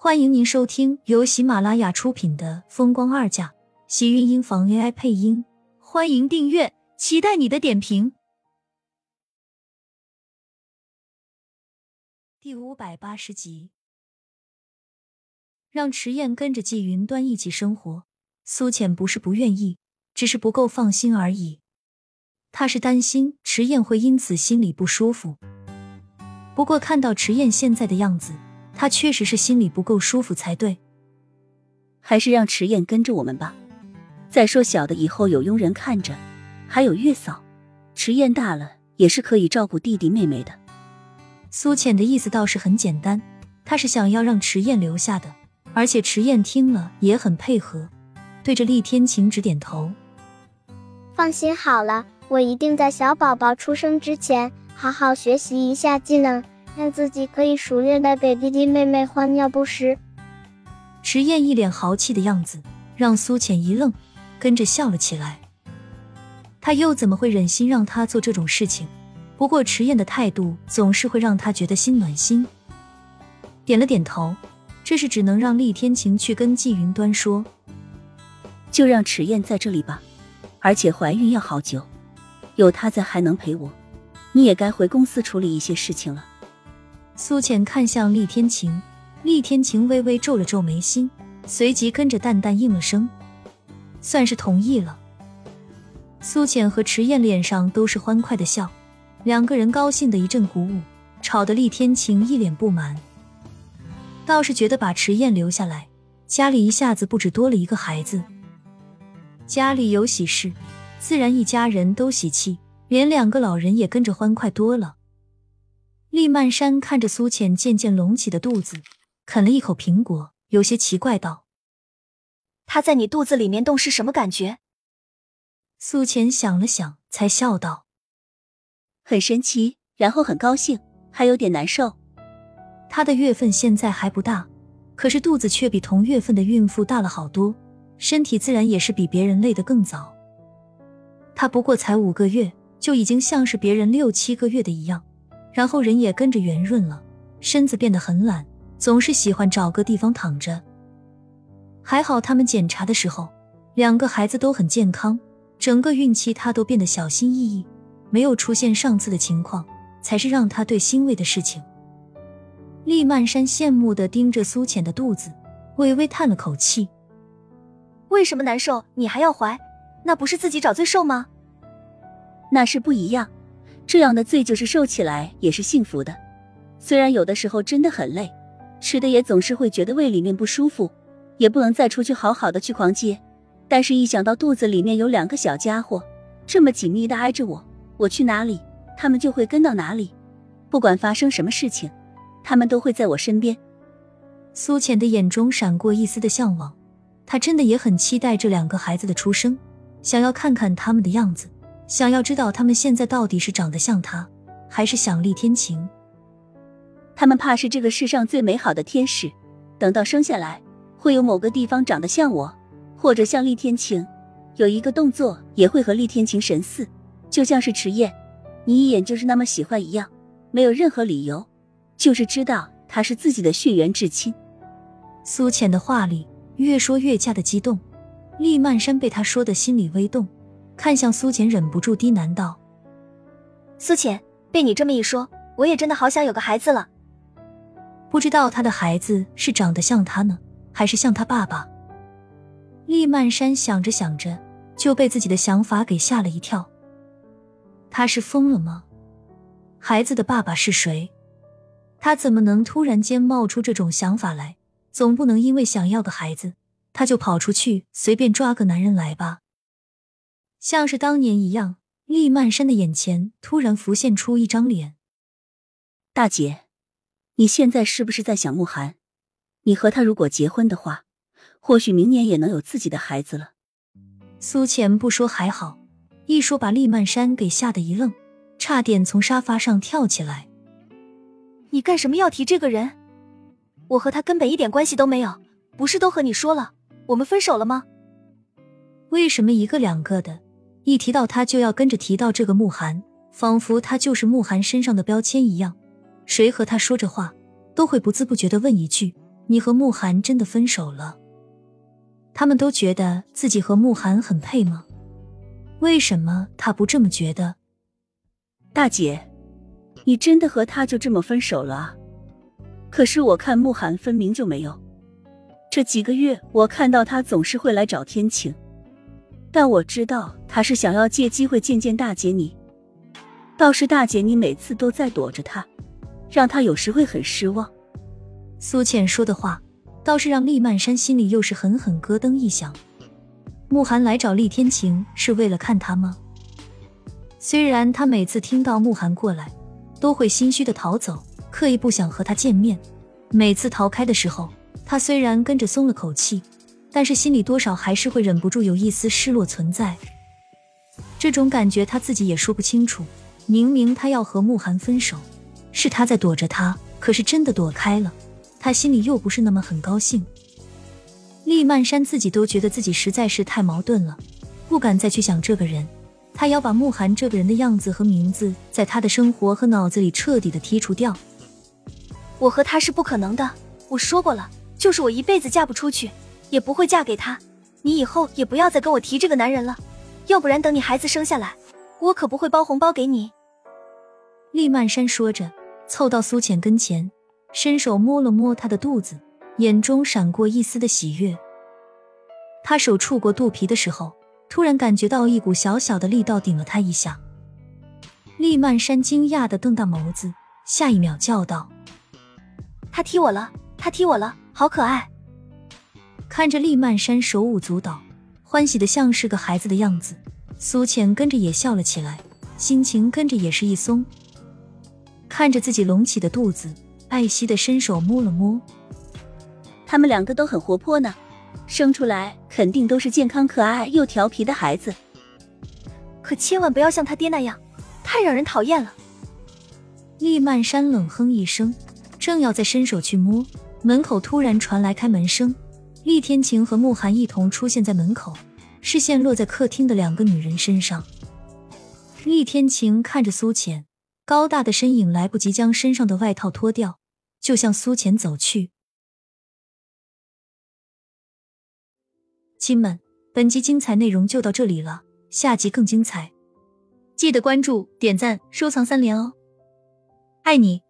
欢迎您收听由喜马拉雅出品的《风光二嫁》，喜运音房 AI 配音。欢迎订阅，期待你的点评。第五百八十集，让迟燕跟着季云端一起生活，苏浅不是不愿意，只是不够放心而已。他是担心迟燕会因此心里不舒服。不过看到迟燕现在的样子，他确实是心里不够舒服才对。还是让迟燕跟着我们吧。再说小的以后有佣人看着，还有月嫂，迟燕大了也是可以照顾弟弟妹妹的。苏浅的意思倒是很简单，他是想要让迟燕留下的，而且迟燕听了也很配合，对着厉天晴直点头。放心好了，我一定在小宝宝出生之前。好好学习一下技能，让自己可以熟练的给弟弟妹妹换尿不湿。迟燕一脸豪气的样子，让苏浅一愣，跟着笑了起来。他又怎么会忍心让他做这种事情？不过迟燕的态度总是会让他觉得心暖心。点了点头，这是只能让厉天晴去跟季云端说，就让迟燕在这里吧。而且怀孕要好久，有她在还能陪我。你也该回公司处理一些事情了。苏浅看向厉天晴，厉天晴微微皱了皱眉心，随即跟着淡淡应了声，算是同意了。苏浅和迟燕脸上都是欢快的笑，两个人高兴的一阵鼓舞，吵得厉天晴一脸不满，倒是觉得把迟燕留下来，家里一下子不止多了一个孩子。家里有喜事，自然一家人都喜气。连两个老人也跟着欢快多了。厉曼山看着苏浅渐渐隆起的肚子，啃了一口苹果，有些奇怪道：“他在你肚子里面动是什么感觉？”苏浅想了想，才笑道：“很神奇，然后很高兴，还有点难受。他的月份现在还不大，可是肚子却比同月份的孕妇大了好多，身体自然也是比别人累得更早。他不过才五个月。”就已经像是别人六七个月的一样，然后人也跟着圆润了，身子变得很懒，总是喜欢找个地方躺着。还好他们检查的时候，两个孩子都很健康，整个孕期他都变得小心翼翼，没有出现上次的情况，才是让他最欣慰的事情。厉曼山羡慕的盯着苏浅的肚子，微微叹了口气：“为什么难受？你还要怀？那不是自己找罪受吗？”那是不一样，这样的罪就是受起来也是幸福的。虽然有的时候真的很累，吃的也总是会觉得胃里面不舒服，也不能再出去好好的去逛街。但是，一想到肚子里面有两个小家伙这么紧密的挨着我，我去哪里，他们就会跟到哪里。不管发生什么事情，他们都会在我身边。苏浅的眼中闪过一丝的向往，她真的也很期待这两个孩子的出生，想要看看他们的样子。想要知道他们现在到底是长得像他，还是想厉天晴？他们怕是这个世上最美好的天使，等到生下来，会有某个地方长得像我，或者像厉天晴，有一个动作也会和厉天晴神似，就像是迟燕，你一眼就是那么喜欢一样，没有任何理由，就是知道他是自己的血缘至亲。苏浅的话里越说越加的激动，厉曼山被他说的心里微动。看向苏浅，忍不住低喃道：“苏浅，被你这么一说，我也真的好想有个孩子了。不知道他的孩子是长得像他呢，还是像他爸爸？”厉曼山想着想着，就被自己的想法给吓了一跳。他是疯了吗？孩子的爸爸是谁？他怎么能突然间冒出这种想法来？总不能因为想要个孩子，他就跑出去随便抓个男人来吧？像是当年一样，厉曼山的眼前突然浮现出一张脸。大姐，你现在是不是在想慕寒？你和他如果结婚的话，或许明年也能有自己的孩子了。苏浅不说还好，一说把厉曼山给吓得一愣，差点从沙发上跳起来。你干什么要提这个人？我和他根本一点关系都没有，不是都和你说了，我们分手了吗？为什么一个两个的？一提到他，就要跟着提到这个慕寒，仿佛他就是慕寒身上的标签一样。谁和他说着话，都会不自不觉的问一句：“你和慕寒真的分手了？他们都觉得自己和慕寒很配吗？为什么他不这么觉得？大姐，你真的和他就这么分手了？可是我看慕寒分明就没有。这几个月我看到他总是会来找天晴，但我知道他是想要借机会见见大姐你。倒是大姐你每次都在躲着他，让他有时会很失望。苏倩说的话倒是让厉曼山心里又是狠狠咯噔一响。慕寒来找厉天晴是为了看他吗？虽然他每次听到慕寒过来，都会心虚的逃走，刻意不想和他见面。每次逃开的时候。他虽然跟着松了口气，但是心里多少还是会忍不住有一丝失落存在。这种感觉他自己也说不清楚。明明他要和慕寒分手，是他在躲着他，可是真的躲开了，他心里又不是那么很高兴。厉曼山自己都觉得自己实在是太矛盾了，不敢再去想这个人。他要把慕寒这个人的样子和名字，在他的生活和脑子里彻底的剔除掉。我和他是不可能的，我说过了。就是我一辈子嫁不出去，也不会嫁给他。你以后也不要再跟我提这个男人了，要不然等你孩子生下来，我可不会包红包给你。厉曼山说着，凑到苏浅跟前，伸手摸了摸她的肚子，眼中闪过一丝的喜悦。他手触过肚皮的时候，突然感觉到一股小小的力道顶了他一下。厉曼山惊讶的瞪大眸子，下一秒叫道：“他踢我了，他踢我了！”好可爱！看着厉曼山手舞足蹈，欢喜的像是个孩子的样子，苏浅跟着也笑了起来，心情跟着也是一松。看着自己隆起的肚子，艾希的伸手摸了摸。他们两个都很活泼呢，生出来肯定都是健康可爱又调皮的孩子。可千万不要像他爹那样，太让人讨厌了。厉曼山冷哼一声，正要再伸手去摸。门口突然传来开门声，厉天晴和慕寒一同出现在门口，视线落在客厅的两个女人身上。厉天晴看着苏浅，高大的身影来不及将身上的外套脱掉，就向苏浅走去。亲们，本集精彩内容就到这里了，下集更精彩，记得关注、点赞、收藏三连哦，爱你！